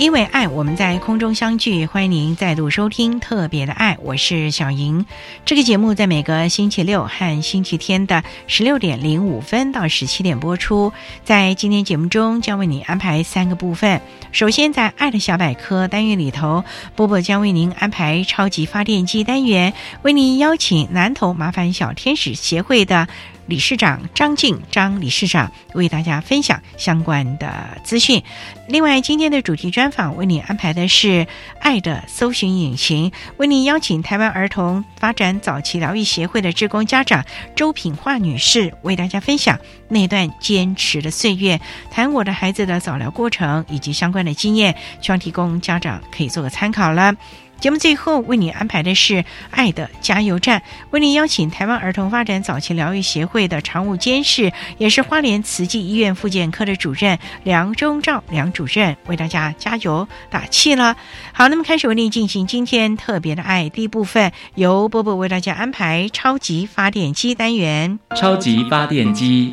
因为爱，我们在空中相聚。欢迎您再度收听《特别的爱》，我是小莹。这个节目在每个星期六和星期天的十六点零五分到十七点播出。在今天节目中，将为你安排三个部分。首先，在“爱的小百科”单元里头，波波将为您安排超级发电机单元，为您邀请南投麻烦小天使协会的。理事长张静张理事长为大家分享相关的资讯。另外，今天的主题专访为你安排的是“爱的搜寻引擎”，为你邀请台湾儿童发展早期疗愈协会的职工家长周品化女士为大家分享那段坚持的岁月，谈我的孩子的早疗过程以及相关的经验，希望提供家长可以做个参考了。节目最后为你安排的是“爱的加油站”，为你邀请台湾儿童发展早期疗愈协会的常务监事，也是花莲慈济医院复健科的主任梁中照梁主任为大家加油打气了。好，那么开始为你进行今天特别的爱第一部分，由波波为大家安排超级发电机单元。超级发电机，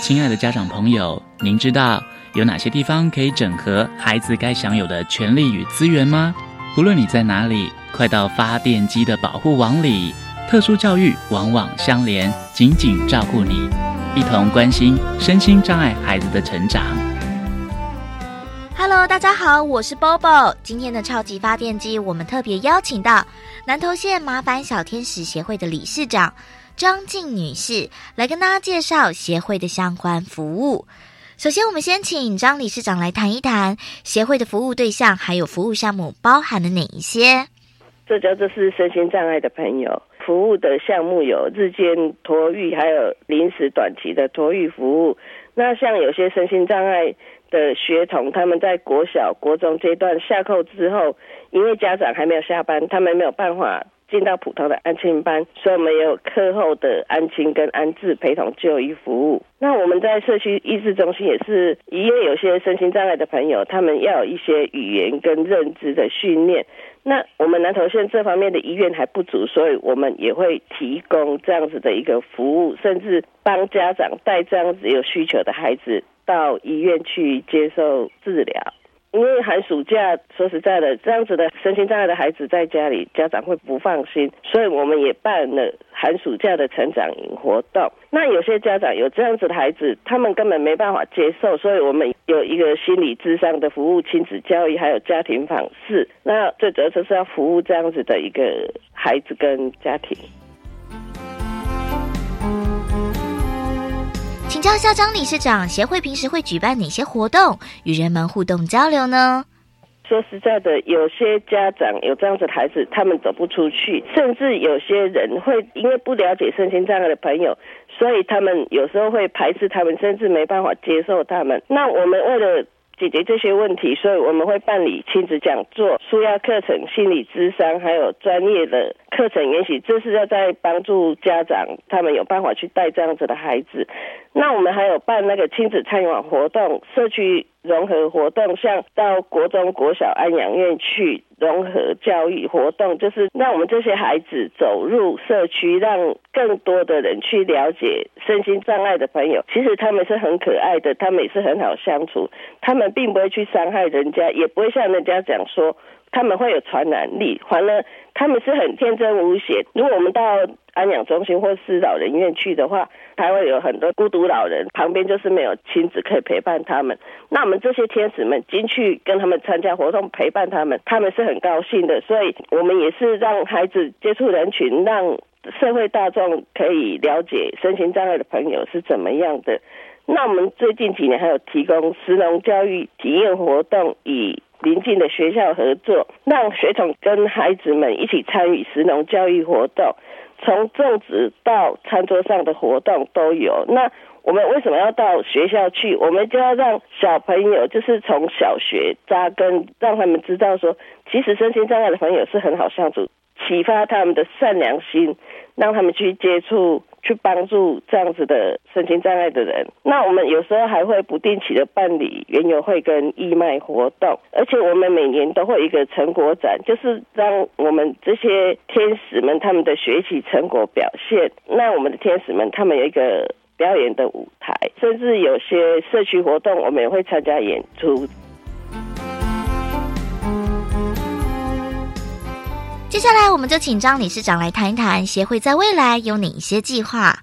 亲爱的家长朋友，您知道有哪些地方可以整合孩子该享有的权利与资源吗？不论你在哪里，快到发电机的保护网里。特殊教育网网相连，紧紧照顾你，一同关心身心障碍孩子的成长。Hello，大家好，我是 Bobo。今天的超级发电机，我们特别邀请到南投县麻烦小天使协会的理事长张静女士来跟大家介绍协会的相关服务。首先，我们先请张理事长来谈一谈协会的服务对象，还有服务项目包含了哪一些？这叫做是身心障碍的朋友，服务的项目有日间托育，还有临时短期的托育服务。那像有些身心障碍的学童，他们在国小、国中阶段下课之后，因为家长还没有下班，他们没有办法。进到普通的安亲班，所以我们有课后的安亲跟安置陪同就医服务。那我们在社区医治中心也是，因为有些身心障碍的朋友，他们要有一些语言跟认知的训练。那我们南投县这方面的医院还不足，所以我们也会提供这样子的一个服务，甚至帮家长带这样子有需求的孩子到医院去接受治疗。因为寒暑假，说实在的，这样子的身心障碍的孩子在家里，家长会不放心，所以我们也办了寒暑假的成长营活动。那有些家长有这样子的孩子，他们根本没办法接受，所以我们有一个心理智商的服务、亲子教育，还有家庭访视。那最主要就是要服务这样子的一个孩子跟家庭。教一下张理事长，协会平时会举办哪些活动与人们互动交流呢？说实在的，有些家长有这样子的孩子，他们走不出去，甚至有些人会因为不了解身心障碍的朋友，所以他们有时候会排斥他们，甚至没办法接受他们。那我们为了解决这些问题，所以我们会办理亲子讲座、舒压课程、心理咨商，还有专业的课程研习，这是要在帮助家长他们有办法去带这样子的孩子。那我们还有办那个亲子参与网活动，社区融合活动，像到国中、国小安养院去融合教育活动，就是让我们这些孩子走入社区，让更多的人去了解身心障碍的朋友。其实他们是很可爱的，他们也是很好相处，他们并不会去伤害人家，也不会像人家讲说。他们会有传染力，反而他们是很天真无邪。如果我们到安养中心或是老人院去的话，还会有很多孤独老人，旁边就是没有亲子可以陪伴他们。那我们这些天使们进去跟他们参加活动，陪伴他们，他们是很高兴的。所以我们也是让孩子接触人群，让社会大众可以了解身心障碍的朋友是怎么样的。那我们最近几年还有提供石农教育体验活动，以邻近的学校合作，让学童跟孩子们一起参与食农教育活动，从种植到餐桌上的活动都有。那我们为什么要到学校去？我们就要让小朋友就是从小学扎根，让他们知道说，其实身心障碍的朋友是很好相处，启发他们的善良心，让他们去接触。去帮助这样子的身心障碍的人。那我们有时候还会不定期的办理园游会跟义卖活动，而且我们每年都会一个成果展，就是让我们这些天使们他们的学习成果表现。那我们的天使们他们有一个表演的舞台，甚至有些社区活动，我们也会参加演出。接下来，我们就请张理事长来谈一谈协会在未来有哪一些计划。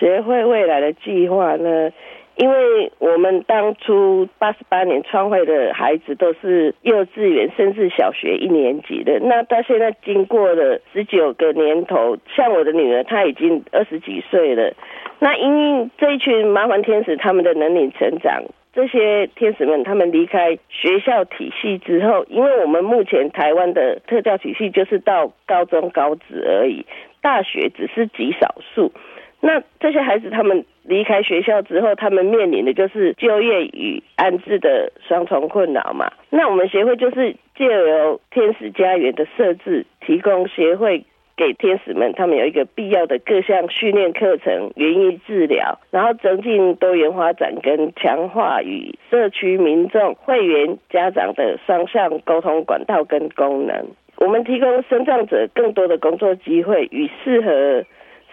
协会未来的计划呢？因为我们当初八十八年创会的孩子都是幼稚园甚至小学一年级的，那到现在经过了十九个年头，像我的女儿，她已经二十几岁了。那因为这一群麻烦天使，他们的能力成长。这些天使们，他们离开学校体系之后，因为我们目前台湾的特教体系就是到高中高职而已，大学只是极少数。那这些孩子他们离开学校之后，他们面临的就是就业与安置的双重困扰嘛。那我们协会就是借由天使家园的设置，提供协会。给天使们，他们有一个必要的各项训练课程、园艺治疗，然后增进多元发展跟强化与社区民众、会员、家长的双向沟通管道跟功能。我们提供生障者更多的工作机会与适合。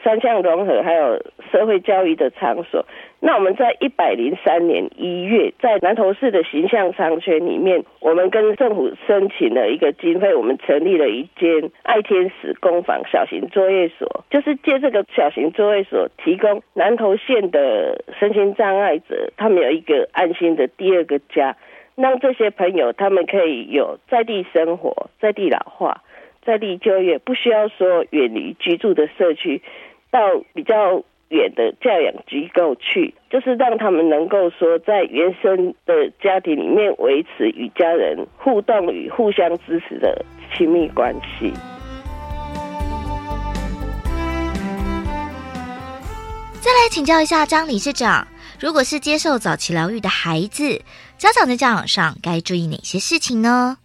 三项融合，还有社会教育的场所。那我们在一百零三年一月，在南投市的形象商圈里面，我们跟政府申请了一个经费，我们成立了一间爱天使工坊小型作业所，就是借这个小型作业所，提供南投县的身心障碍者，他们有一个安心的第二个家，让这些朋友他们可以有在地生活，在地老化，在地就业，不需要说远离居住的社区。到比较远的教养机构去，就是让他们能够说在原生的家庭里面维持与家人互动与互相支持的亲密关系。再来请教一下张理事长，如果是接受早期疗愈的孩子，家长在教养上该注意哪些事情呢？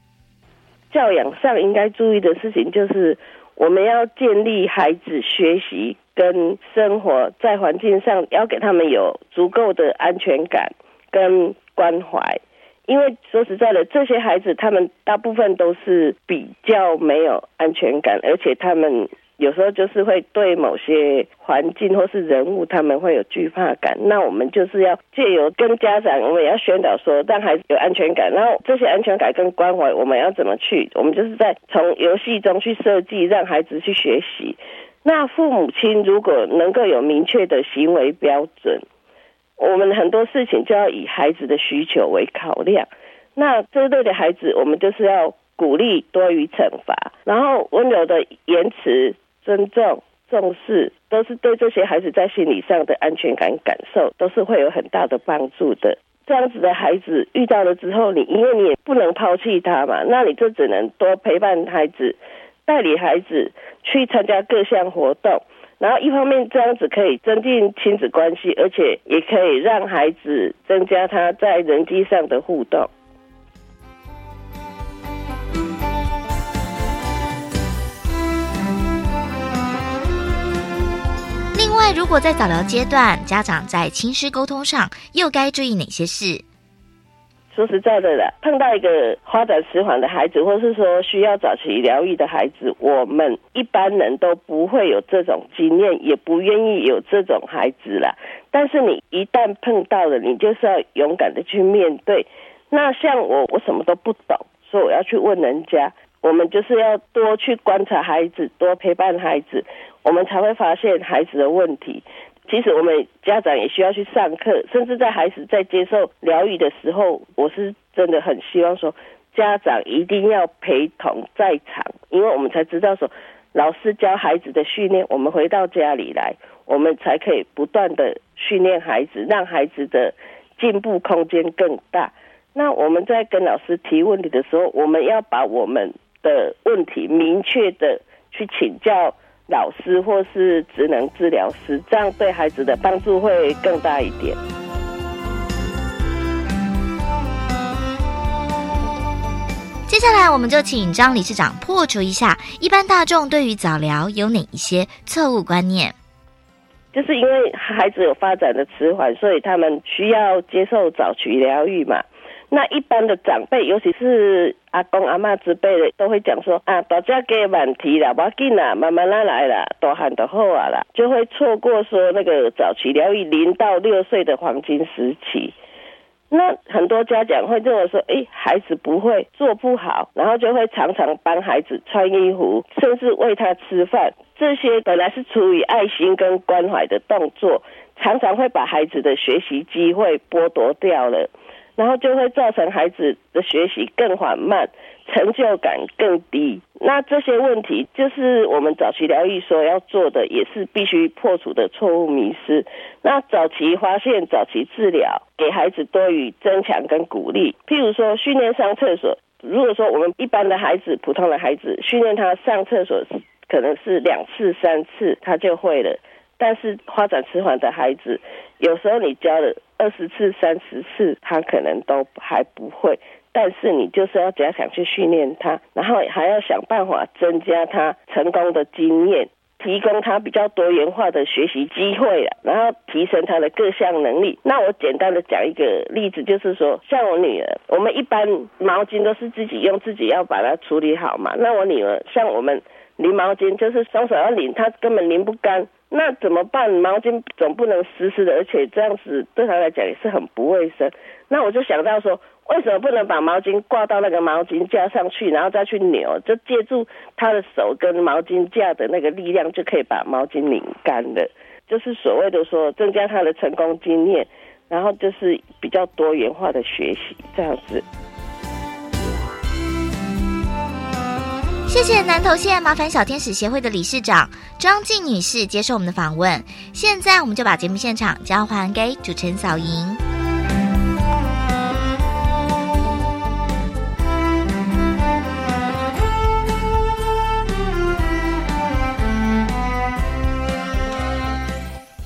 教养上应该注意的事情就是，我们要建立孩子学习。跟生活在环境上要给他们有足够的安全感跟关怀，因为说实在的，这些孩子他们大部分都是比较没有安全感，而且他们有时候就是会对某些环境或是人物他们会有惧怕感。那我们就是要借由跟家长，我们也要宣导说让孩子有安全感，然后这些安全感跟关怀，我们要怎么去？我们就是在从游戏中去设计，让孩子去学习。那父母亲如果能够有明确的行为标准，我们很多事情就要以孩子的需求为考量。那这类的孩子，我们就是要鼓励多于惩罚，然后温柔的言辞、尊重、重视，都是对这些孩子在心理上的安全感感受，都是会有很大的帮助的。这样子的孩子遇到了之后，你因为你也不能抛弃他嘛，那你就只能多陪伴孩子。带领孩子去参加各项活动然后一方面这样子可以增进亲子关系而且也可以让孩子增加他在人际上的互动。另外如果在早疗阶段家长在亲师沟通上又该注意哪些事？说实在的啦，碰到一个发展迟缓的孩子，或是说需要早期疗愈的孩子，我们一般人都不会有这种经验，也不愿意有这种孩子啦。但是你一旦碰到了，你就是要勇敢的去面对。那像我，我什么都不懂，所以我要去问人家。我们就是要多去观察孩子，多陪伴孩子，我们才会发现孩子的问题。其实我们家长也需要去上课，甚至在孩子在接受疗愈的时候，我是真的很希望说，家长一定要陪同在场，因为我们才知道说，老师教孩子的训练，我们回到家里来，我们才可以不断的训练孩子，让孩子的进步空间更大。那我们在跟老师提问题的时候，我们要把我们的问题明确的去请教。老师或是职能治疗师，这样对孩子的帮助会更大一点。接下来，我们就请张理事长破除一下一般大众对于早疗有哪一些错误观念。就是因为孩子有发展的迟缓，所以他们需要接受早期疗愈嘛。那一般的长辈，尤其是阿公阿妈之辈的，都会讲说啊，大家给问题了，要紧啦，慢慢来来啦，多喊的好啊啦，就会错过说那个早期疗愈零到六岁的黄金时期。那很多家长会认为说，哎，孩子不会做不好，然后就会常常帮孩子穿衣服，甚至喂他吃饭，这些本来是出于爱心跟关怀的动作，常常会把孩子的学习机会剥夺掉了。然后就会造成孩子的学习更缓慢，成就感更低。那这些问题就是我们早期疗愈所要做的，也是必须破除的错误迷失。那早期发现、早期治疗，给孩子多于增强跟鼓励。譬如说，训练上厕所。如果说我们一般的孩子、普通的孩子，训练他上厕所可能是两次、三次他就会了。但是发展迟缓的孩子，有时候你教了二十次、三十次，他可能都还不会。但是你就是要加强去训练他，然后还要想办法增加他成功的经验，提供他比较多元化的学习机会了，然后提升他的各项能力。那我简单的讲一个例子，就是说，像我女儿，我们一般毛巾都是自己用，自己要把它处理好嘛。那我女儿像我们拧毛巾，就是双手要拧，她根本拧不干。那怎么办？毛巾总不能湿湿的，而且这样子对他来讲也是很不卫生。那我就想到说，为什么不能把毛巾挂到那个毛巾架上去，然后再去扭？就借助他的手跟毛巾架的那个力量，就可以把毛巾拧干了。就是所谓的说，增加他的成功经验，然后就是比较多元化的学习这样子。谢谢南投县麻烦小天使协会的理事长庄静女士接受我们的访问。现在我们就把节目现场交还给主持人小莹。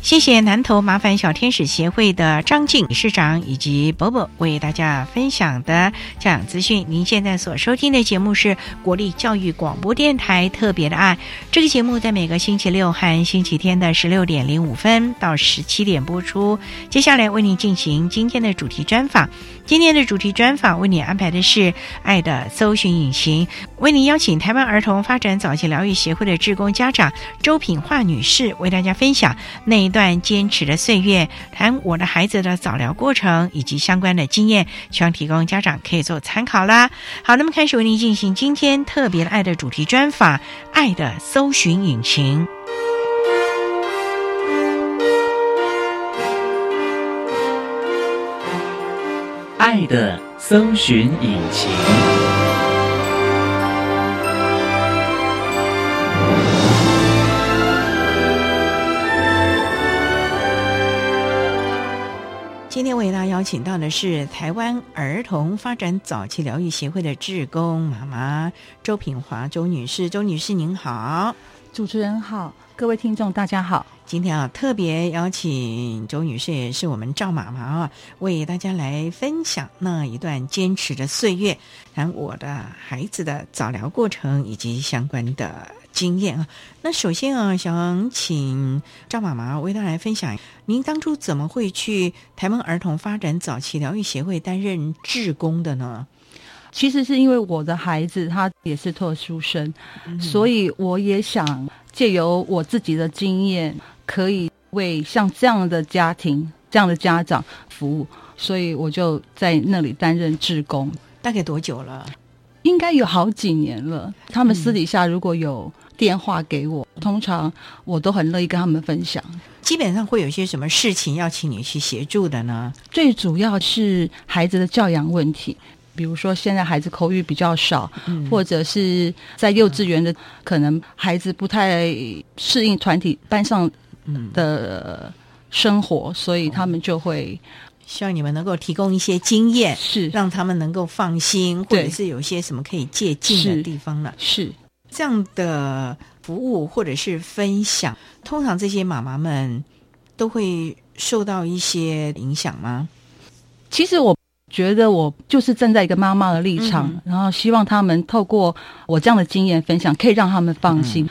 谢谢南投麻烦小天使协会的张静理事长以及伯伯为大家分享的教养资讯。您现在所收听的节目是国立教育广播电台特别的爱。这个节目在每个星期六和星期天的十六点零五分到十七点播出。接下来为您进行今天的主题专访。今天的主题专访为你安排的是“爱的搜寻引擎”，为您邀请台湾儿童发展早期疗愈协会的志工家长周品化女士为大家分享那一段坚持的岁月，谈我的孩子的早疗过程以及相关的经验，希望提供家长可以做参考啦。好，那么开始为您进行今天特别的爱的主题专访，“爱的搜寻引擎”。爱的搜寻引擎。今天为大家邀请到的是台湾儿童发展早期疗愈协会的志工妈妈周品华周女士，周女士您好，主持人好，各位听众大家好。今天啊，特别邀请周女士，也是我们赵妈妈啊，为大家来分享那一段坚持的岁月，谈我的孩子的早疗过程以及相关的经验啊。那首先啊，想请赵妈妈为大家来分享，您当初怎么会去台湾儿童发展早期疗愈协会担任志工的呢？其实是因为我的孩子他也是特殊生，所以我也想借由我自己的经验，可以为像这样的家庭、这样的家长服务，所以我就在那里担任志工。大概多久了？应该有好几年了。他们私底下如果有电话给我，通常我都很乐意跟他们分享。基本上会有一些什么事情要请你去协助的呢？最主要是孩子的教养问题。比如说，现在孩子口语比较少，或者是在幼稚园的，可能孩子不太适应团体班上的生活，所以他们就会希望你们能够提供一些经验，是让他们能够放心，或者是有一些什么可以借鉴的地方了？是这样的服务或者是分享，通常这些妈妈们都会受到一些影响吗？其实我。觉得我就是站在一个妈妈的立场，然后希望他们透过我这样的经验分享，可以让他们放心。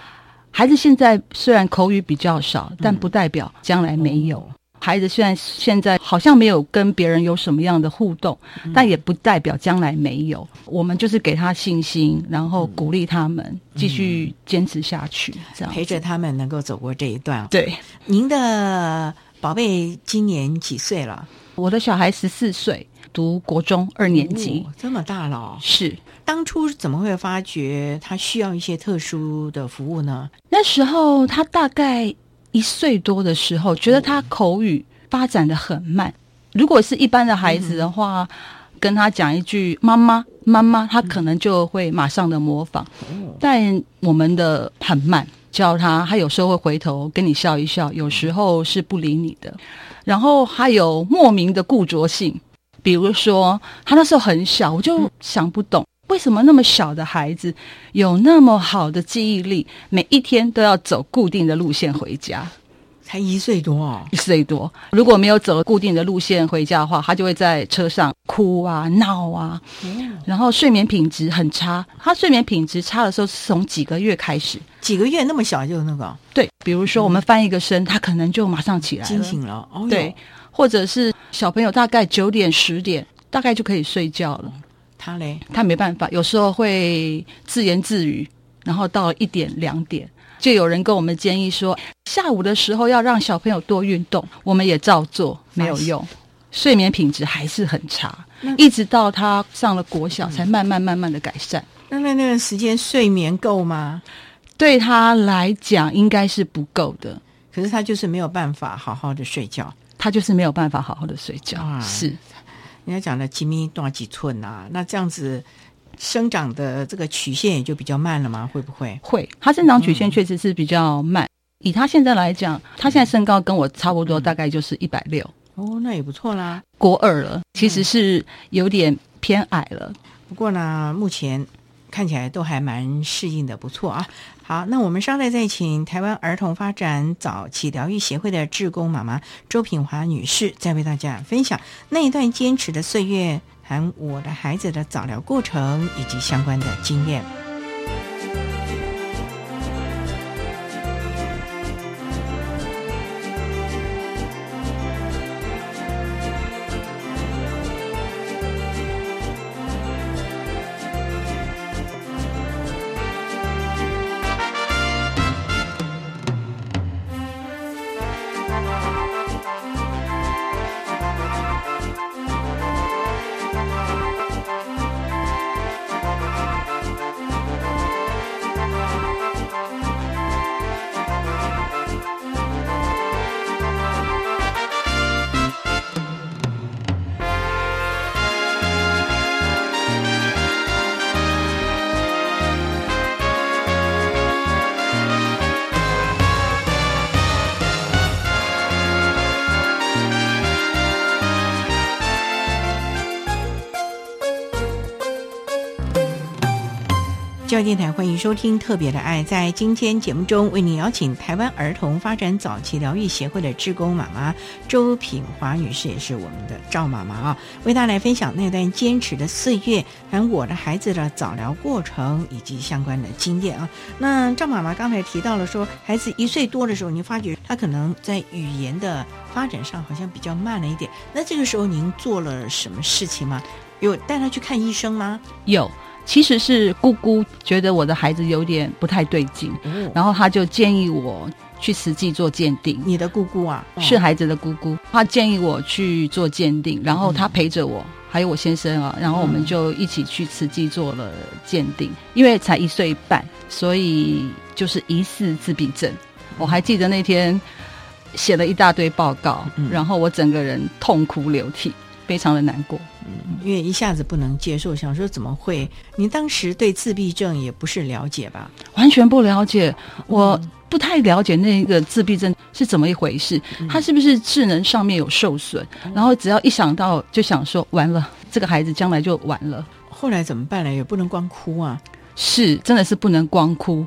孩子现在虽然口语比较少，但不代表将来没有。孩子虽然现在好像没有跟别人有什么样的互动，但也不代表将来没有。我们就是给他信心，然后鼓励他们继续坚持下去，这样陪着他们能够走过这一段。对，您的宝贝今年几岁了？我的小孩十四岁。读国中二年级，这么大了，是当初怎么会发觉他需要一些特殊的服务呢？那时候他大概一岁多的时候，觉得他口语发展的很慢。如果是一般的孩子的话，跟他讲一句“妈妈，妈妈”，他可能就会马上的模仿。但我们的很慢，教他，他有时候会回头跟你笑一笑，有时候是不理你的。然后还有莫名的固着性。比如说，他那时候很小，我就想不懂为什么那么小的孩子有那么好的记忆力，每一天都要走固定的路线回家。才一岁多哦，一岁多，如果没有走固定的路线回家的话，他就会在车上哭啊、闹啊，然后睡眠品质很差。他睡眠品质差的时候是从几个月开始，几个月那么小就那个？对，比如说我们翻一个身，他可能就马上起来惊醒了。哦，对。或者是小朋友大概九点十点大概就可以睡觉了，他嘞，他没办法，有时候会自言自语，然后到一点两点，就有人跟我们建议说，下午的时候要让小朋友多运动，我们也照做，没有用，睡眠品质还是很差，一直到他上了国小才慢慢慢慢的改善。那那那段时间睡眠够吗？对他来讲应该是不够的，可是他就是没有办法好好的睡觉。他就是没有办法好好的睡觉，是人家讲的几米多几寸啊？那这样子生长的这个曲线也就比较慢了吗？会不会？会，他生长曲线确实是比较慢。以他现在来讲，他现在身高跟我差不多，大概就是一百六。哦，那也不错啦。国二了，其实是有点偏矮了。不过呢，目前看起来都还蛮适应的，不错啊。好，那我们稍待再请台湾儿童发展早期疗愈协会的志工妈妈周品华女士，再为大家分享那一段坚持的岁月，谈我的孩子的早疗过程以及相关的经验。教育电台欢迎收听《特别的爱》。在今天节目中，为您邀请台湾儿童发展早期疗愈协会的志工妈妈周品华女士，也是我们的赵妈妈啊，为大家来分享那段坚持的岁月，和我的孩子的早疗过程以及相关的经验啊。那赵妈妈刚才提到了说，孩子一岁多的时候，您发觉他可能在语言的发展上好像比较慢了一点。那这个时候您做了什么事情吗？有带他去看医生吗？有。其实是姑姑觉得我的孩子有点不太对劲，然后他就建议我去实际做鉴定。你的姑姑啊，是孩子的姑姑，她建议我去做鉴定，然后她陪着我，还有我先生啊，然后我们就一起去实际做了鉴定。因为才一岁半，所以就是疑似自闭症。我还记得那天写了一大堆报告，然后我整个人痛哭流涕，非常的难过。嗯，因为一下子不能接受，想说怎么会？你当时对自闭症也不是了解吧？完全不了解，我不太了解那个自闭症是怎么一回事。他是不是智能上面有受损？然后只要一想到，就想说完了，这个孩子将来就完了。后来怎么办呢？也不能光哭啊！是，真的是不能光哭。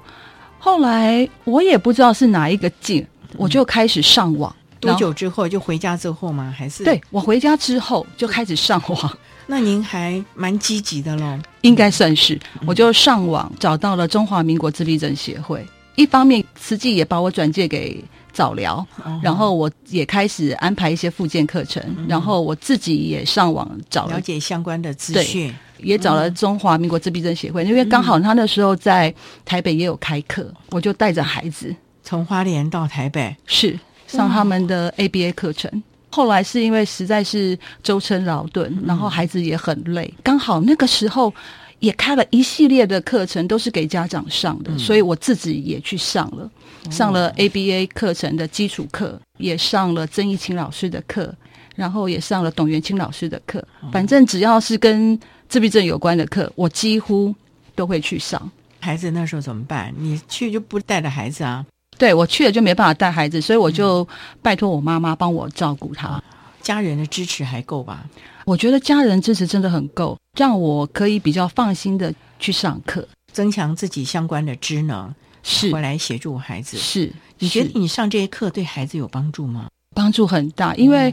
后来我也不知道是哪一个劲，我就开始上网。多久之后就回家之后吗？还是对我回家之后就开始上网？那您还蛮积极的喽。应该算是，我就上网找到了中华民国自闭症协会。一方面，实际也把我转介给早疗，然后我也开始安排一些复健课程，然后我自己也上网找了解相关的资讯，也找了中华民国自闭症协会，因为刚好他那时候在台北也有开课，我就带着孩子从花莲到台北，是。上他们的 ABA 课程，后来是因为实在是舟车劳顿，然后孩子也很累，刚好那个时候也开了一系列的课程，都是给家长上的，所以我自己也去上了，上了 ABA 课程的基础课，也上了曾义清老师的课，然后也上了董元清老师的课，反正只要是跟自闭症有关的课，我几乎都会去上。孩子那时候怎么办？你去就不带着孩子啊？对我去了就没办法带孩子，所以我就拜托我妈妈帮我照顾他。家人的支持还够吧？我觉得家人支持真的很够，让我可以比较放心的去上课，增强自己相关的职能，是我来协助孩子。是你觉得你上这些课对孩子有帮助吗？帮助很大，因为。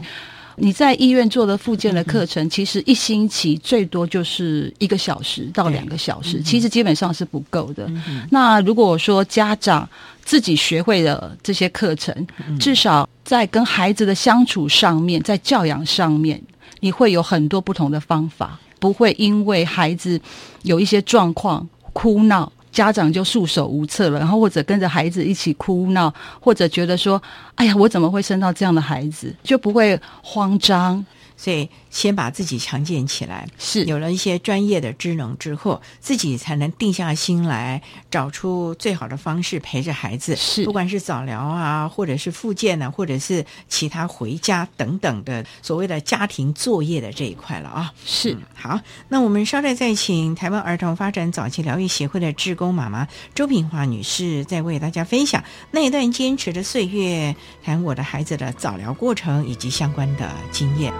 你在医院做的复健的课程，其实一星期最多就是一个小时到两个小时，其实基本上是不够的。那如果说家长自己学会了这些课程，至少在跟孩子的相处上面，在教养上面，你会有很多不同的方法，不会因为孩子有一些状况哭闹。家长就束手无策了，然后或者跟着孩子一起哭闹，或者觉得说：“哎呀，我怎么会生到这样的孩子？”就不会慌张。所以，先把自己强健起来，是有了一些专业的知能之后，自己才能定下心来，找出最好的方式陪着孩子。是，不管是早疗啊，或者是复健呢，或者是其他回家等等的所谓的家庭作业的这一块了啊。是，好，那我们稍待再请台湾儿童发展早期疗愈协会的志工妈妈周平华女士，再为大家分享那一段坚持的岁月，谈我的孩子的早疗过程以及相关的经验。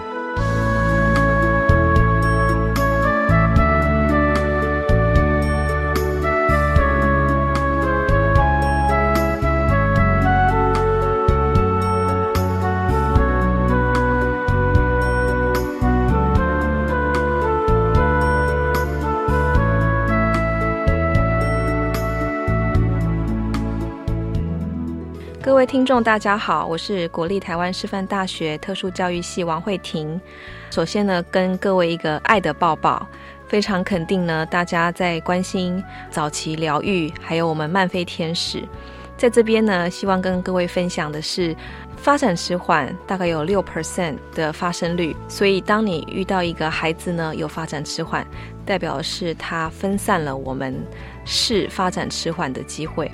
各位听众，大家好，我是国立台湾师范大学特殊教育系王慧婷。首先呢，跟各位一个爱的抱抱，非常肯定呢，大家在关心早期疗愈，还有我们慢飞天使，在这边呢，希望跟各位分享的是，发展迟缓大概有六 percent 的发生率，所以当你遇到一个孩子呢有发展迟缓，代表是他分散了我们是发展迟缓的机会。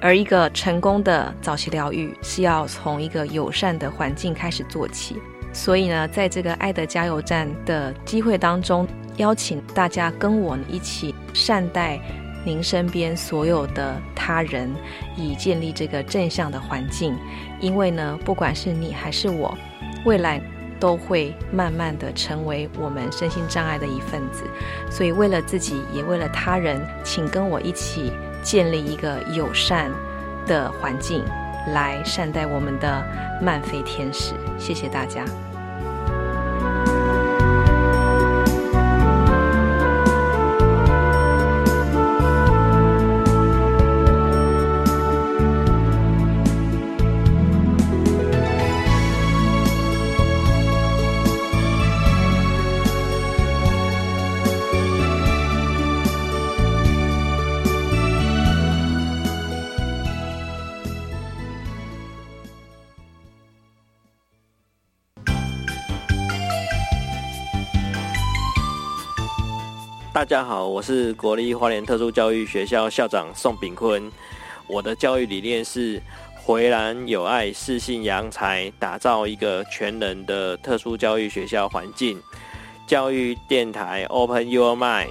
而一个成功的早期疗愈是要从一个友善的环境开始做起，所以呢，在这个爱的加油站的机会当中，邀请大家跟我一起善待您身边所有的他人，以建立这个正向的环境。因为呢，不管是你还是我，未来都会慢慢的成为我们身心障碍的一份子。所以为了自己，也为了他人，请跟我一起建立一个友善的环境，来善待我们的慢飞天使。谢谢大家。家好，我是国立花莲特殊教育学校校长宋炳坤。我的教育理念是回南有爱、视信扬才，打造一个全人的特殊教育学校环境。教育电台 Open Your Mind。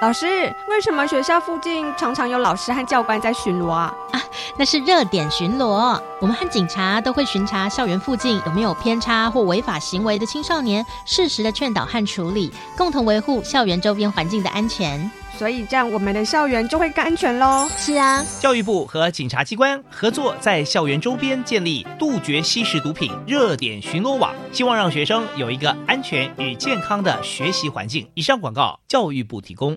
老师，为什么学校附近常常有老师和教官在巡逻啊？啊，那是热点巡逻。我们和警察都会巡查校园附近有没有偏差或违法行为的青少年，适时的劝导和处理，共同维护校园周边环境的安全。所以这样我们的校园就会更安全喽。是啊，教育部和警察机关合作，在校园周边建立杜绝吸食毒品热点巡逻网，希望让学生有一个安全与健康的学习环境。以上广告，教育部提供。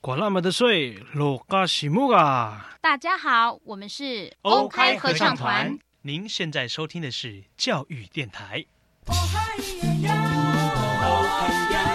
管那么的水，落嘎西木啊！大家好，我们是欧开合唱团。您现在收听的是教育电台。教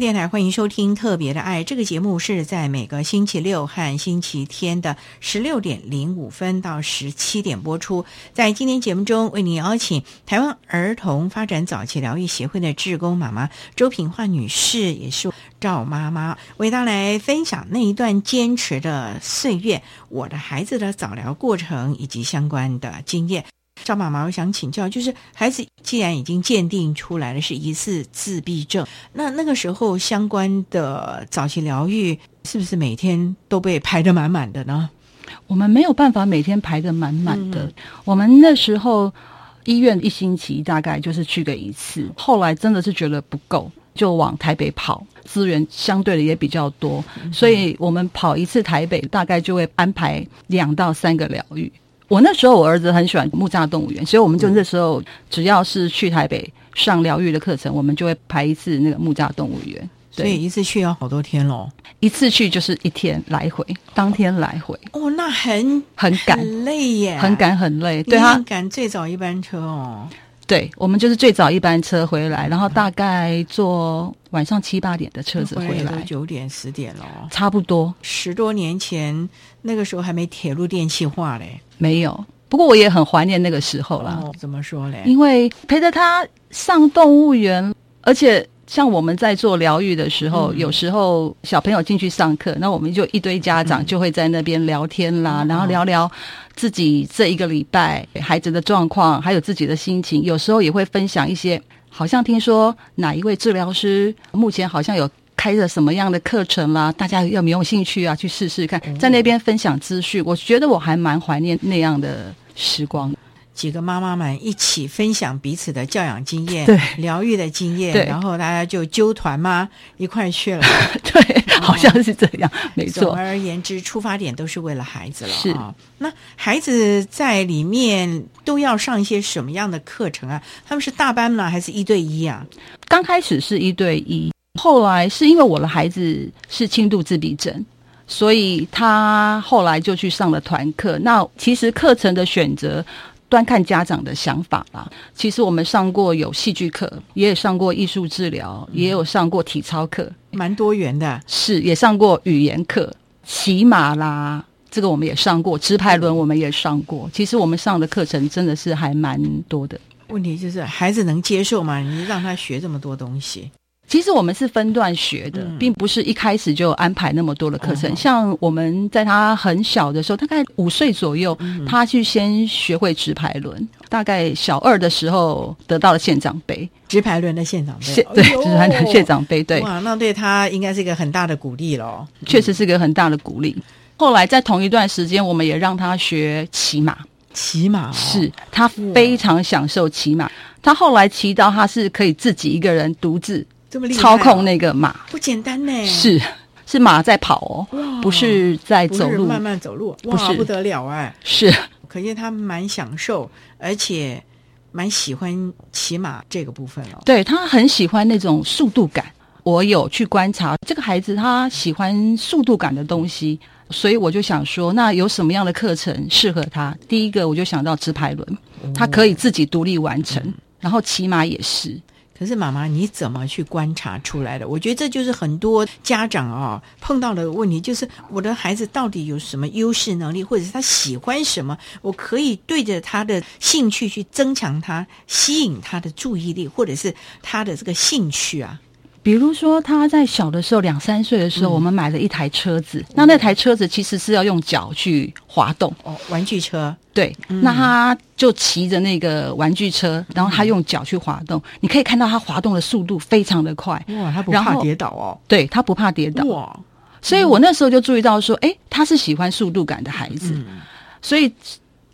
电台欢迎收听《特别的爱》这个节目，是在每个星期六和星期天的十六点零五分到十七点播出。在今天节目中，为您邀请台湾儿童发展早期疗愈协会的志工妈妈周平焕女士，也是赵妈妈，为大家来分享那一段坚持的岁月，我的孩子的早疗过程以及相关的经验。赵妈妈，我想请教，就是孩子既然已经鉴定出来了是疑似自闭症，那那个时候相关的早期疗愈是不是每天都被排得满满的呢？我们没有办法每天排得满满的，我们那时候医院一星期大概就是去个一次，后来真的是觉得不够，就往台北跑，资源相对的也比较多，所以我们跑一次台北大概就会安排两到三个疗愈。我那时候我儿子很喜欢木栅动物园，所以我们就那时候只要是去台北上疗愈的课程，我们就会排一次那个木栅动物园。所以一次去要好多天喽，一次去就是一天来回，当天来回。哦，那很很赶，很累耶，很赶很累。对他赶最早一班车哦。对，我们就是最早一班车回来，然后大概坐晚上七八点的车子回来，九点十点了，差不多。十多年前那个时候还没铁路电气化嘞，没有。不过我也很怀念那个时候啦。怎么说嘞？因为陪着他上动物园，而且像我们在做疗愈的时候，有时候小朋友进去上课，那我们就一堆家长就会在那边聊天啦，然后聊聊。自己这一个礼拜孩子的状况，还有自己的心情，有时候也会分享一些。好像听说哪一位治疗师目前好像有开着什么样的课程啦，大家有没有兴趣啊？去试试看，在那边分享资讯。我觉得我还蛮怀念那样的时光。几个妈妈们一起分享彼此的教养经验、对疗愈的经验，然后大家就揪团嘛，一块去了。对，好像是这样，没错总。而言之，出发点都是为了孩子了是啊。那孩子在里面都要上一些什么样的课程啊？他们是大班呢，还是一对一啊？刚开始是一对一，后来是因为我的孩子是轻度自闭症，所以他后来就去上了团课。那其实课程的选择。端看家长的想法啦。其实我们上过有戏剧课，也有上过艺术治疗，也有上过体操课，蛮多元的。是，也上过语言课、骑马啦，这个我们也上过，直排轮我们也上过。其实我们上的课程真的是还蛮多的。问题就是孩子能接受吗？你让他学这么多东西？其实我们是分段学的，并不是一开始就安排那么多的课程。像我们在他很小的时候，大概五岁左右，他去先学会直排轮。大概小二的时候得到了县长杯，直排轮的县长杯，对，直排轮县长杯，对。哇，那对他应该是一个很大的鼓励喽。确实是个很大的鼓励。后来在同一段时间，我们也让他学骑马。骑马是他非常享受骑马。他后来骑到他是可以自己一个人独自。这么厉害、操控那个马。不简单呢，是是马在跑哦，不是在走路，慢慢走路，不是。不得了哎，是，可见他蛮享受，而且蛮喜欢骑马这个部分哦。对他很喜欢那种速度感，我有去观察这个孩子，他喜欢速度感的东西，所以我就想说，那有什么样的课程适合他？第一个我就想到直排轮，他可以自己独立完成，然后骑马也是。可是妈妈，你怎么去观察出来的？我觉得这就是很多家长啊碰到的问题，就是我的孩子到底有什么优势能力，或者是他喜欢什么，我可以对着他的兴趣去增强他，吸引他的注意力，或者是他的这个兴趣啊。比如说他在小的时候，两三岁的时候，我们买了一台车子，那那台车子其实是要用脚去滑动哦，玩具车。对，那他就骑着那个玩具车，然后他用脚去滑动，你可以看到他滑动的速度非常的快。哇，他不怕跌倒哦。对他不怕跌倒。哇，所以我那时候就注意到说，哎，他是喜欢速度感的孩子，所以。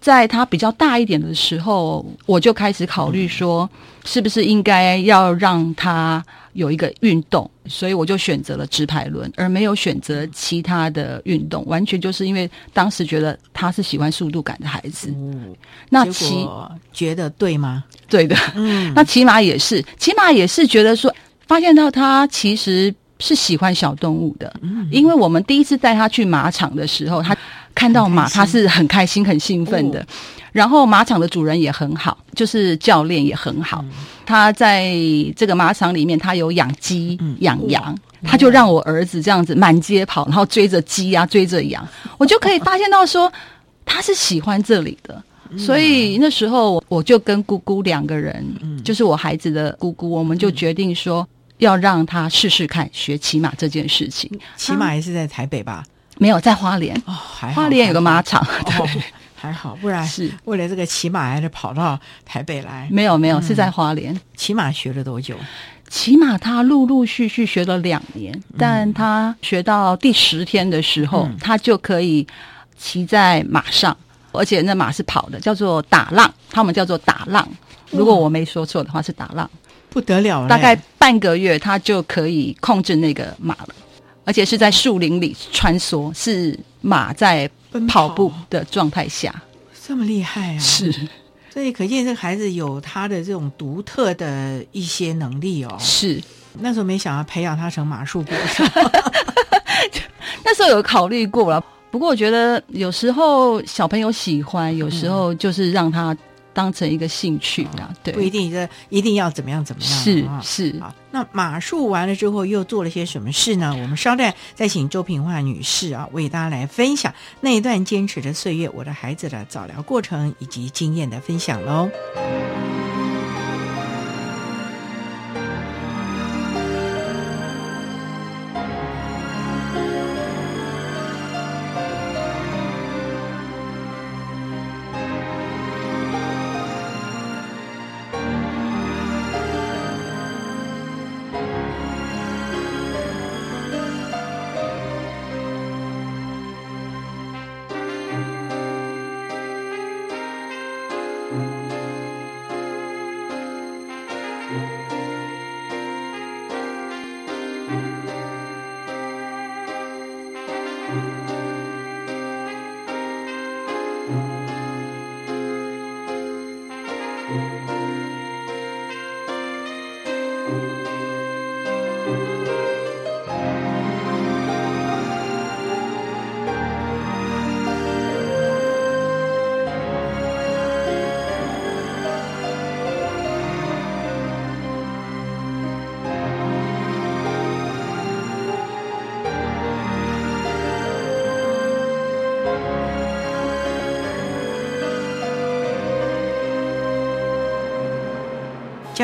在他比较大一点的时候，我就开始考虑说，是不是应该要让他有一个运动，所以我就选择了直排轮，而没有选择其他的运动，完全就是因为当时觉得他是喜欢速度感的孩子。那骑觉得对吗？对的，嗯，那骑马也是，骑马也是觉得说，发现到他其实是喜欢小动物的，嗯，因为我们第一次带他去马场的时候，他。看到马，他是很开心、很兴奋的。然后马场的主人也很好，就是教练也很好。他在这个马场里面，他有养鸡、养羊，他就让我儿子这样子满街跑，然后追着鸡啊，追着羊。我就可以发现到说，他是喜欢这里的。所以那时候，我就跟姑姑两个人，就是我孩子的姑姑，我们就决定说，要让他试试看学骑马这件事情。骑马还是在台北吧？没有在花莲哦，花莲有个马场，对，还好，不然是为了这个骑马还是跑到台北来？没有没有，是在花莲。骑马学了多久？骑马他陆陆续续学了两年，但他学到第十天的时候，他就可以骑在马上，而且那马是跑的，叫做打浪，他们叫做打浪。如果我没说错的话，是打浪，不得了，大概半个月他就可以控制那个马了。而且是在树林里穿梭，是马在跑步的状态下，这么厉害啊！是，所以可见这个孩子有他的这种独特的一些能力哦。是，那时候没想要培养他成马术国手，那时候有考虑过了。不过我觉得有时候小朋友喜欢，有时候就是让他。当成一个兴趣啊，对，不一定这一定要怎么样怎么样。是是啊，那马术完了之后又做了些什么事呢？我们稍待再请周平化女士啊，为大家来分享那一段坚持的岁月，我的孩子的早疗过程以及经验的分享喽。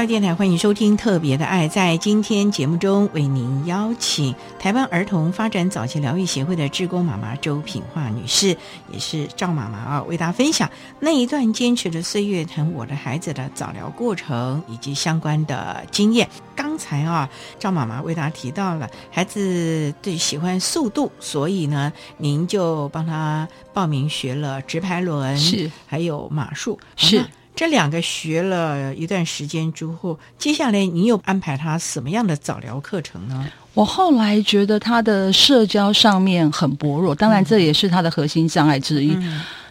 教电台欢迎收听《特别的爱》。在今天节目中，为您邀请台湾儿童发展早期疗愈协会的志工妈妈周品化女士，也是赵妈妈啊，为大家分享那一段坚持的岁月，谈我的孩子的早疗过程以及相关的经验。刚才啊，赵妈妈为大家提到了孩子对喜欢速度，所以呢，您就帮他报名学了直排轮，是还有马术，是。这两个学了一段时间之后，接下来你又安排他什么样的早疗课程呢？我后来觉得他的社交上面很薄弱，当然这也是他的核心障碍之一，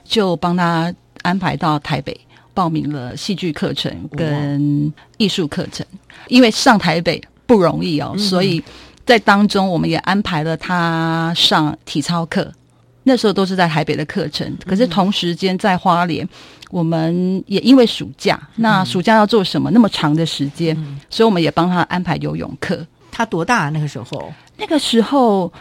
就帮他安排到台北报名了戏剧课程跟艺术课程。因为上台北不容易哦，所以在当中我们也安排了他上体操课。那时候都是在台北的课程，可是同时间在花莲，我们也因为暑假，那暑假要做什么？那么长的时间，所以我们也帮他安排游泳课。他多大那个时候？那个时候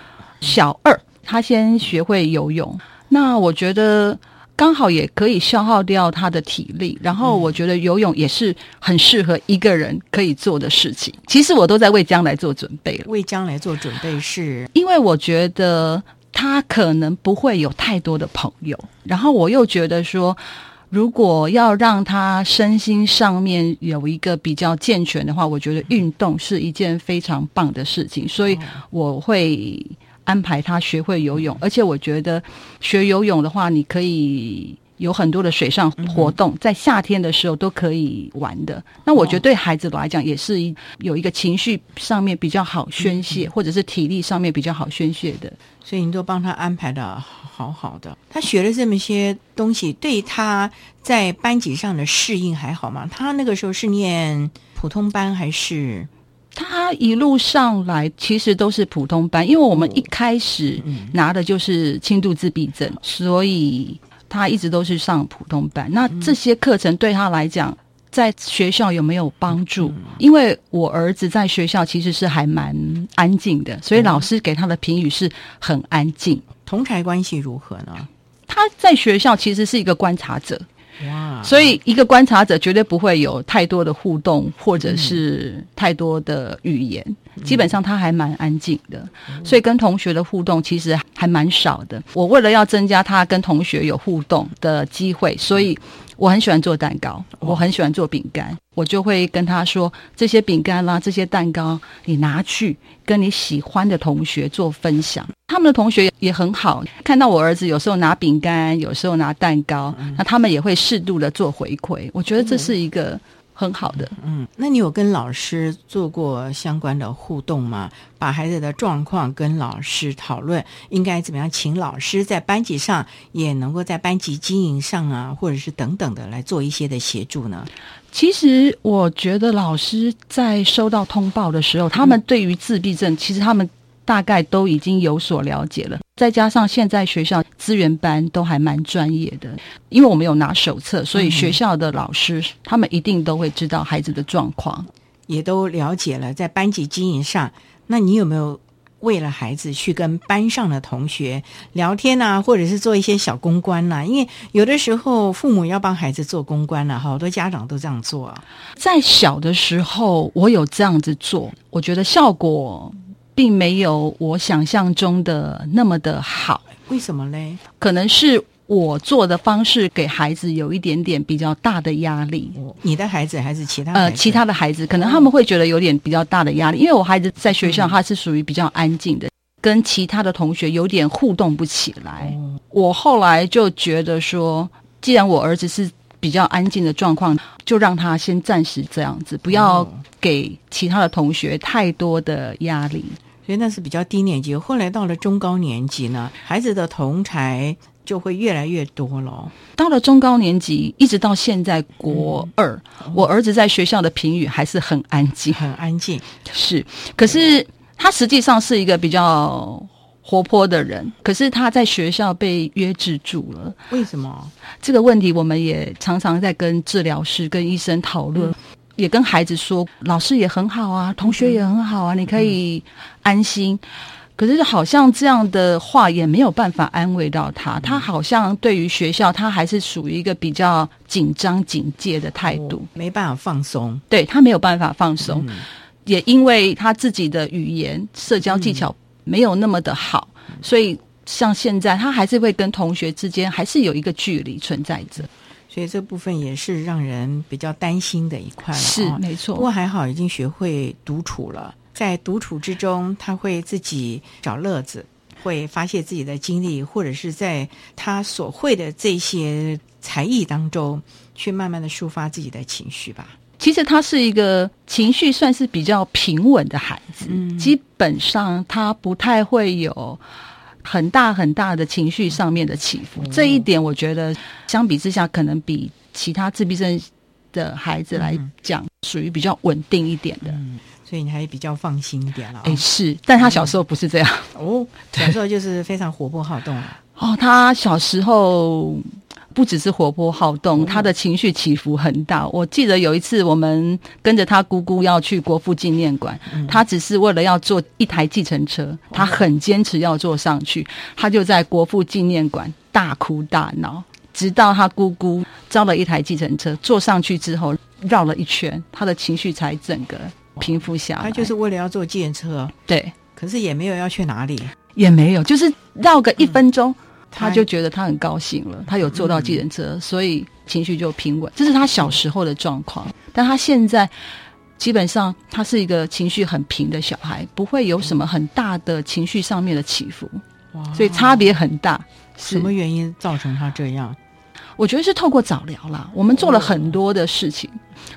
小二，他先学会游泳。那我觉得刚好也可以消耗掉他的体力，然后我觉得游泳也是很适合一个人可以做的事情。其实我都在为将来做准备了。为将来做准备是，因为我觉得。他可能不会有太多的朋友，然后我又觉得说，如果要让他身心上面有一个比较健全的话，我觉得运动是一件非常棒的事情，所以我会安排他学会游泳，而且我觉得学游泳的话，你可以。有很多的水上活动，在夏天的时候都可以玩的。那我觉得对孩子来讲，也是一有一个情绪上面比较好宣泄，或者是体力上面比较好宣泄的。所以你都帮他安排的好好的。他学了这么些东西，对他在班级上的适应还好吗？他那个时候是念普通班还是？他一路上来其实都是普通班，因为我们一开始拿的就是轻度自闭症，所以。他一直都是上普通班，那这些课程对他来讲，在学校有没有帮助？因为我儿子在学校其实是还蛮安静的，所以老师给他的评语是很安静。同台关系如何呢？他在学校其实是一个观察者。哇！所以一个观察者绝对不会有太多的互动，或者是太多的语言。基本上他还蛮安静的，所以跟同学的互动其实还蛮少的。我为了要增加他跟同学有互动的机会，所以我很喜欢做蛋糕，我很喜欢做饼干。我就会跟他说：这些饼干啦，这些蛋糕，你拿去跟你喜欢的同学做分享。他们的同学也很好，看到我儿子有时候拿饼干，有时候拿蛋糕，那他们也会适度的做回馈。我觉得这是一个。很好的，嗯，那你有跟老师做过相关的互动吗？把孩子的状况跟老师讨论，应该怎么样？请老师在班级上也能够在班级经营上啊，或者是等等的来做一些的协助呢？其实我觉得老师在收到通报的时候，他们对于自闭症，其实他们。大概都已经有所了解了，再加上现在学校资源班都还蛮专业的，因为我们有拿手册，所以学校的老师他们一定都会知道孩子的状况，也都了解了。在班级经营上，那你有没有为了孩子去跟班上的同学聊天呐，或者是做一些小公关呐？因为有的时候父母要帮孩子做公关了，好多家长都这样做啊。在小的时候，我有这样子做，我觉得效果。并没有我想象中的那么的好，为什么嘞？可能是我做的方式给孩子有一点点比较大的压力。你的孩子还是其他？呃，其他的孩子可能他们会觉得有点比较大的压力，因为我孩子在学校他是属于比较安静的，跟其他的同学有点互动不起来。我后来就觉得说，既然我儿子是比较安静的状况，就让他先暂时这样子，不要哦给其他的同学太多的压力。所以那是比较低年级。后来到了中高年级呢，孩子的同才就会越来越多了。到了中高年级，一直到现在国二，我儿子在学校的评语还是很安静，很安静。是，可是他实际上是一个比较活泼的人，可是他在学校被约制住了。为什么？这个问题我们也常常在跟治疗师、跟医生讨论。也跟孩子说，老师也很好啊，同学也很好啊，你可以安心。可是好像这样的话也没有办法安慰到他，他好像对于学校，他还是属于一个比较紧张警戒的态度，没办法放松。对他没有办法放松，也因为他自己的语言、社交技巧没有那么的好，所以像现在他还是会跟同学之间还是有一个距离存在着。所以这部分也是让人比较担心的一块了、哦。是没错，不过还好已经学会独处了，在独处之中，他会自己找乐子，会发泄自己的精力，或者是在他所会的这些才艺当中，去慢慢的抒发自己的情绪吧。其实他是一个情绪算是比较平稳的孩子，嗯、基本上他不太会有。很大很大的情绪上面的起伏，这一点我觉得相比之下，可能比其他自闭症的孩子来讲，属于比较稳定一点的。嗯，所以你还比较放心一点了、哦。哎，是，但他小时候不是这样哦，小时候就是非常活泼好动啊。哦，他小时候不只是活泼好动，他的情绪起伏很大。我记得有一次，我们跟着他姑姑要去国父纪念馆，嗯。他只是为了要坐一台计程车，他很坚持要坐上去，他就在国父纪念馆大哭大闹，直到他姑姑招了一台计程车坐上去之后，绕了一圈，他的情绪才整个平复下来。他就是为了要坐计程车，对，可是也没有要去哪里，也没有，就是绕个一分钟。他就觉得他很高兴了，他有坐到计程车，所以情绪就平稳。这是他小时候的状况，但他现在基本上他是一个情绪很平的小孩，不会有什么很大的情绪上面的起伏，所以差别很大。什么原因造成他这样？我觉得是透过早疗啦，我们做了很多的事情，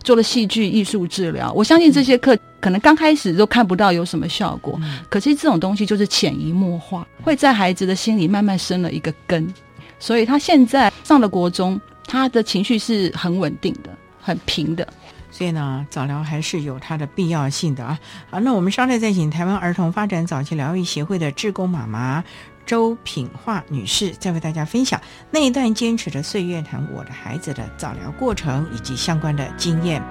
做了戏剧艺术治疗。我相信这些课可能刚开始都看不到有什么效果，可是这种东西就是潜移默化，会在孩子的心里慢慢生了一个根。所以他现在上了国中，他的情绪是很稳定的，很平的。所以呢，早疗还是有它的必要性的啊。好，那我们稍后再请台湾儿童发展早期疗愈协会的志工妈妈。周品化女士再为大家分享那一段坚持的岁月，谈我的孩子的早疗过程以及相关的经验。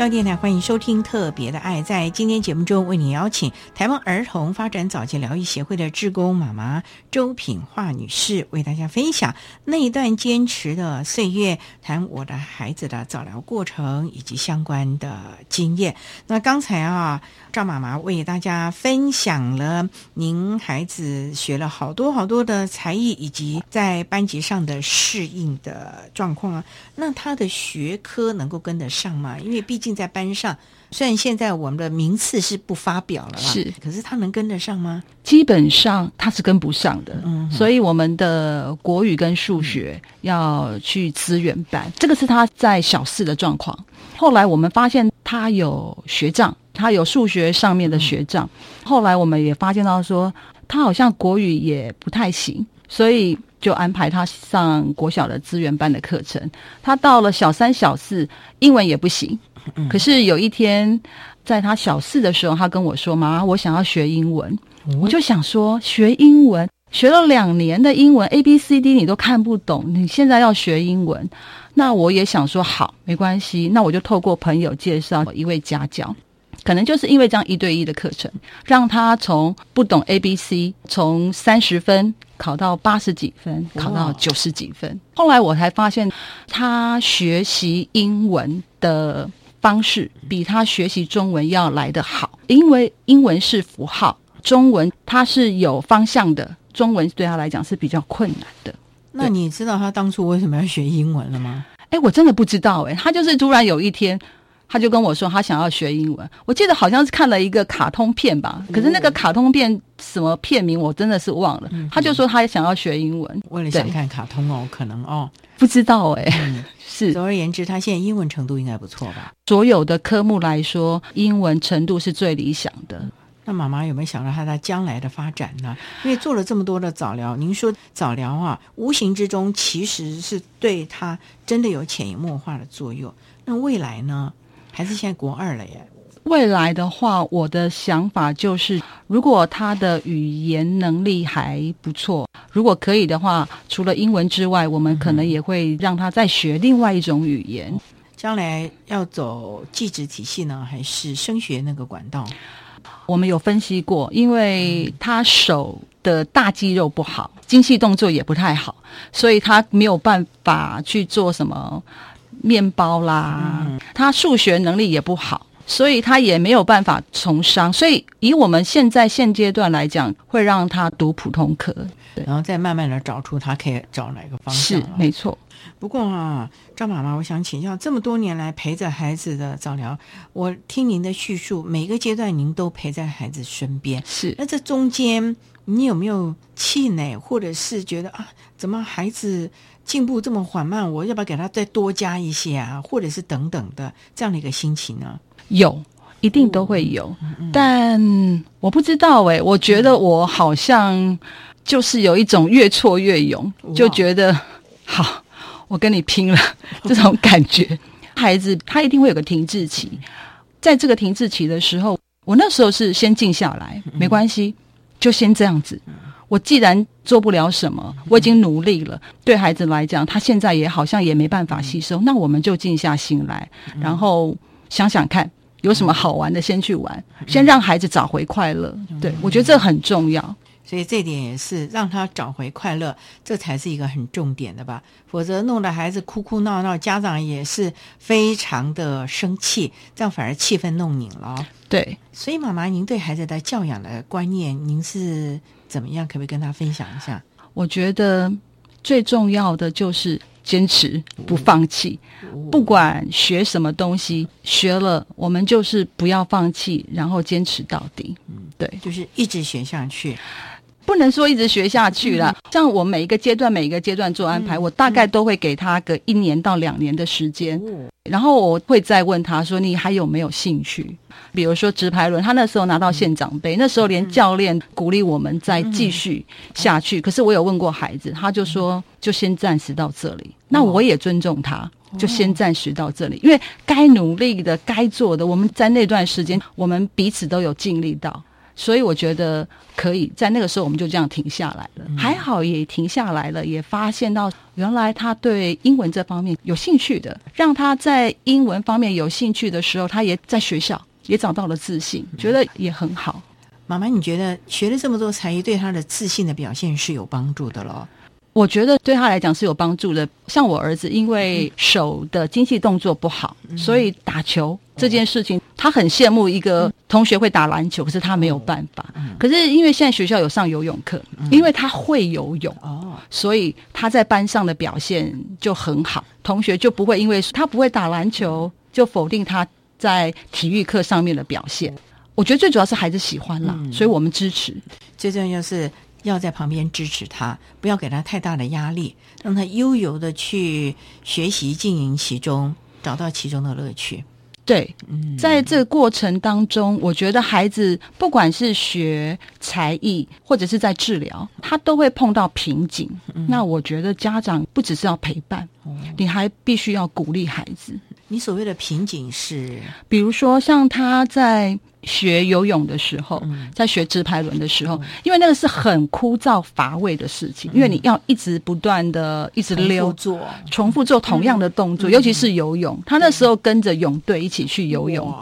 教电台欢迎收听《特别的爱》。在今天节目中，为你邀请台湾儿童发展早期疗愈协会的志工妈妈周品化女士，为大家分享那一段坚持的岁月，谈我的孩子的早疗过程以及相关的经验。那刚才啊，赵妈妈为大家分享了您孩子学了好多好多的才艺，以及在班级上的适应的状况啊。那他的学科能够跟得上吗？因为毕竟。进在班上。虽然现在我们的名次是不发表了，是，可是他能跟得上吗？基本上他是跟不上的，嗯，所以我们的国语跟数学要去资源班，这个是他在小四的状况。后来我们发现他有学障，他有数学上面的学障。后来我们也发现到说，他好像国语也不太行，所以就安排他上国小的资源班的课程。他到了小三、小四，英文也不行。可是有一天，在他小四的时候，他跟我说：“妈，我想要学英文。”我就想说，学英文学了两年的英文，A B C D 你都看不懂，你现在要学英文，那我也想说好，没关系，那我就透过朋友介绍一位家教，可能就是因为这样一对一的课程，让他从不懂 A B C，从三十分考到八十几分，考到九十几分。后来我才发现，他学习英文的。方式比他学习中文要来得好，因为英文是符号，中文它是有方向的，中文对他来讲是比较困难的。那你知道他当初为什么要学英文了吗？哎，我真的不知道哎，他就是突然有一天，他就跟我说他想要学英文。我记得好像是看了一个卡通片吧，可是那个卡通片什么片名我真的是忘了。他就说他想要学英文，为了想看卡通哦，可能哦，不知道哎。是，总而言之，他现在英文程度应该不错吧？所有的科目来说，英文程度是最理想的。那妈妈有没有想到他的将来的发展呢？因为做了这么多的早疗，您说早疗啊，无形之中其实是对他真的有潜移默化的作用。那未来呢？孩子现在国二了耶。未来的话，我的想法就是，如果他的语言能力还不错，如果可以的话，除了英文之外，我们可能也会让他再学另外一种语言。将来要走技职体系呢，还是升学那个管道？我们有分析过，因为他手的大肌肉不好，精细动作也不太好，所以他没有办法去做什么面包啦。他数学能力也不好。所以他也没有办法从商，所以以我们现在现阶段来讲，会让他读普通科，然后再慢慢的找出他可以找哪个方向。是没错。不过啊，张妈妈，我想请教，这么多年来陪着孩子的早疗，我听您的叙述，每个阶段您都陪在孩子身边。是。那这中间你有没有气馁，或者是觉得啊，怎么孩子进步这么缓慢？我要不要给他再多加一些啊？或者是等等的这样的一个心情呢？有，一定都会有，但我不知道哎，我觉得我好像就是有一种越挫越勇，就觉得好，我跟你拼了 这种感觉。孩子他一定会有个停滞期，在这个停滞期的时候，我那时候是先静下来，没关系，就先这样子。我既然做不了什么，我已经努力了。对孩子来讲，他现在也好像也没办法吸收，那我们就静下心来，然后想想看。有什么好玩的，先去玩，先让孩子找回快乐。对我觉得这很重要，所以这点也是让他找回快乐，这才是一个很重点的吧。否则弄得孩子哭哭闹闹，家长也是非常的生气，这样反而气氛弄拧了。对，所以妈妈，您对孩子的教养的观念，您是怎么样？可不可以跟他分享一下？我觉得最重要的就是。坚持不放弃，不管学什么东西，学了我们就是不要放弃，然后坚持到底。嗯，对，就是一直学下去，不能说一直学下去了。像我每一个阶段，每一个阶段做安排，我大概都会给他个一年到两年的时间，然后我会再问他说：“你还有没有兴趣？”比如说直排轮，他那时候拿到县长杯，那时候连教练鼓励我们再继续下去。可是我有问过孩子，他就说就先暂时到这里。那我也尊重他，就先暂时到这里，因为该努力的、该做的，我们在那段时间我们彼此都有尽力到，所以我觉得可以在那个时候我们就这样停下来了。还好也停下来了，也发现到原来他对英文这方面有兴趣的，让他在英文方面有兴趣的时候，他也在学校。也找到了自信，觉得也很好。妈妈，你觉得学了这么多才艺，对他的自信的表现是有帮助的咯？我觉得对他来讲是有帮助的。像我儿子，因为手的精细动作不好，所以打球这件事情，他很羡慕一个同学会打篮球，可是他没有办法。可是因为现在学校有上游泳课，因为他会游泳，哦，所以他在班上的表现就很好，同学就不会因为他不会打篮球就否定他。在体育课上面的表现。我觉得最主要是孩子喜欢啦，所以我们支持。最重要是要在旁边支持他，不要给他太大的压力，让他悠游的去学习，经营其中，找到其中的乐趣。对，在这个过程当中，我觉得孩子不管是学才艺或者是在治疗，他都会碰到瓶颈。那我觉得家长不只是要陪伴，你还必须要鼓励孩子。你所谓的瓶颈是，比如说像他在学游泳的时候，在学直排轮的时候，因为那个是很枯燥乏味的事情，因为你要一直不断的一直溜做，重复做同样的动作，尤其是游泳，他那时候跟着泳队一起去游泳，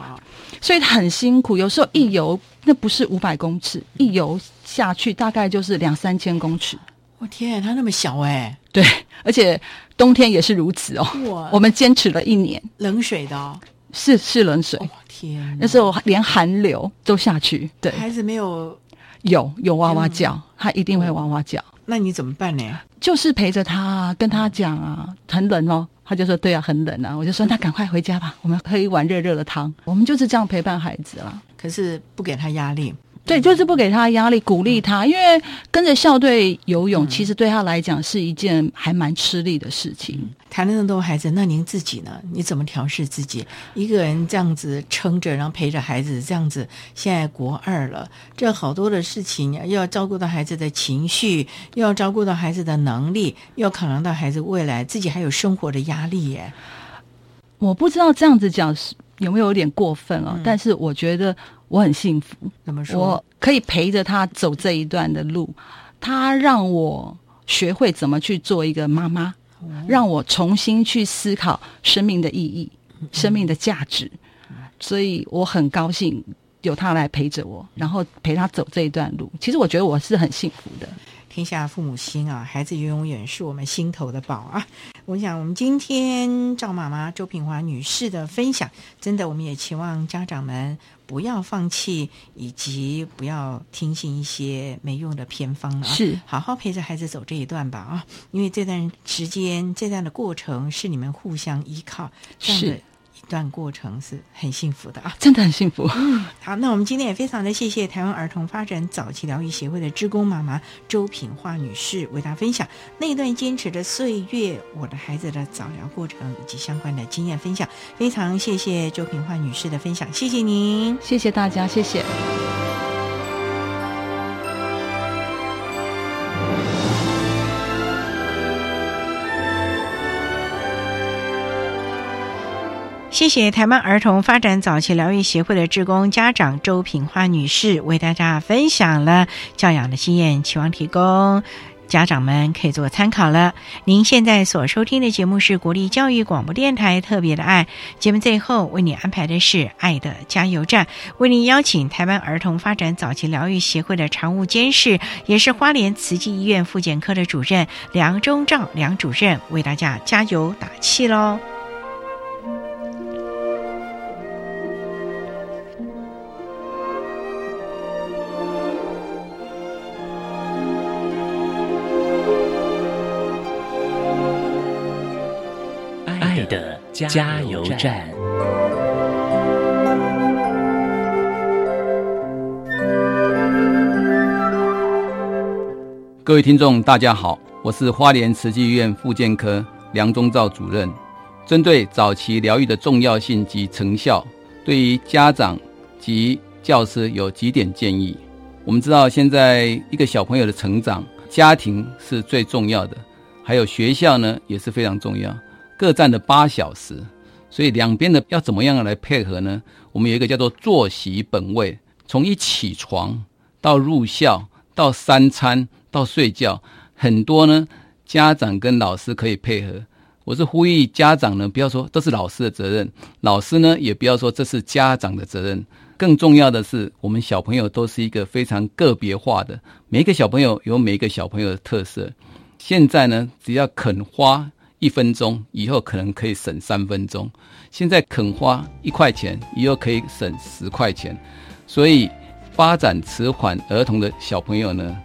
所以很辛苦。有时候一游那不是五百公尺，一游下去大概就是两三千公尺。我天，他那么小哎，对，而且冬天也是如此哦。我们坚持了一年，冷水的，哦是是冷水。天，那时候连寒流都下去。对，孩子没有有有哇哇叫，他一定会哇哇叫。那你怎么办呢？就是陪着他，跟他讲啊，很冷哦。他就说对啊，很冷啊。我就说那赶快回家吧，我们喝一碗热热的汤。我们就是这样陪伴孩子了。可是不给他压力。对，就是不给他压力，鼓励他，因为跟着校队游泳，其实对他来讲是一件还蛮吃力的事情。谈了那么多孩子，那您自己呢？你怎么调试自己？一个人这样子撑着，然后陪着孩子，这样子，现在国二了，这好多的事情，又要照顾到孩子的情绪，又要照顾到孩子的能力，又要考量到孩子未来，自己还有生活的压力耶。我不知道这样子讲是有没有有点过分哦，但是我觉得。我很幸福，怎么说？我可以陪着他走这一段的路，他让我学会怎么去做一个妈妈，让我重新去思考生命的意义、生命的价值，所以我很高兴有他来陪着我，然后陪他走这一段路。其实我觉得我是很幸福的。天下父母心啊，孩子永远是我们心头的宝啊！我想，我们今天赵妈妈周品华女士的分享，真的，我们也期望家长们不要放弃，以及不要听信一些没用的偏方啊。是，好好陪着孩子走这一段吧啊！因为这段时间，这段的过程是你们互相依靠。是。段过程是很幸福的啊，真的很幸福。嗯，好，那我们今天也非常的谢谢台湾儿童发展早期疗愈协会的职工妈妈周品化女士为大家分享那一段坚持的岁月，我的孩子的早疗过程以及相关的经验分享。非常谢谢周品化女士的分享，谢谢您，谢谢大家，谢谢。谢谢台湾儿童发展早期疗愈协会的志工家长周品花女士为大家分享了教养的经验，期望提供家长们可以做参考了。您现在所收听的节目是国立教育广播电台特别的爱节目，最后为你安排的是爱的加油站，为您邀请台湾儿童发展早期疗愈协会的常务监事，也是花莲慈济医院复健科的主任梁中照梁主任为大家加油打气喽。加油站。各位听众，大家好，我是花莲慈济医院复健科梁宗照主任。针对早期疗愈的重要性及成效，对于家长及教师有几点建议。我们知道，现在一个小朋友的成长，家庭是最重要的，还有学校呢也是非常重要。各占的八小时，所以两边的要怎么样来配合呢？我们有一个叫做作息本位，从一起床到入校到三餐到睡觉，很多呢家长跟老师可以配合。我是呼吁家长呢，不要说都是老师的责任，老师呢也不要说这是家长的责任。更重要的是，我们小朋友都是一个非常个别化的，每一个小朋友有每一个小朋友的特色。现在呢，只要肯花。一分钟以后可能可以省三分钟，现在肯花一块钱，以后可以省十块钱。所以发展迟缓儿童的小朋友呢，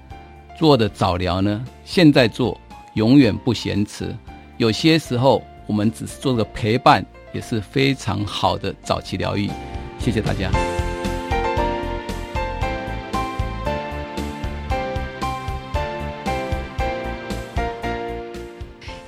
做的早疗呢，现在做永远不嫌迟。有些时候我们只是做个陪伴也是非常好的早期疗愈。谢谢大家。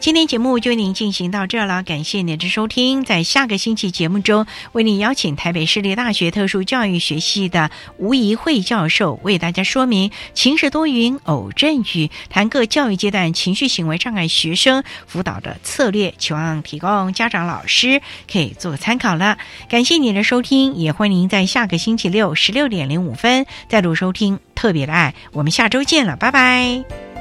今天节目就为您进行到这了，感谢您的收听。在下个星期节目中，为您邀请台北市立大学特殊教育学系的吴怡慧教授为大家说明情时多云偶阵雨，谈各教育阶段情绪行为障碍学生辅导的策略，期望提供家长老师可以做参考了。感谢您的收听，也欢迎您在下个星期六十六点零五分再度收听特别的爱。我们下周见了，拜拜。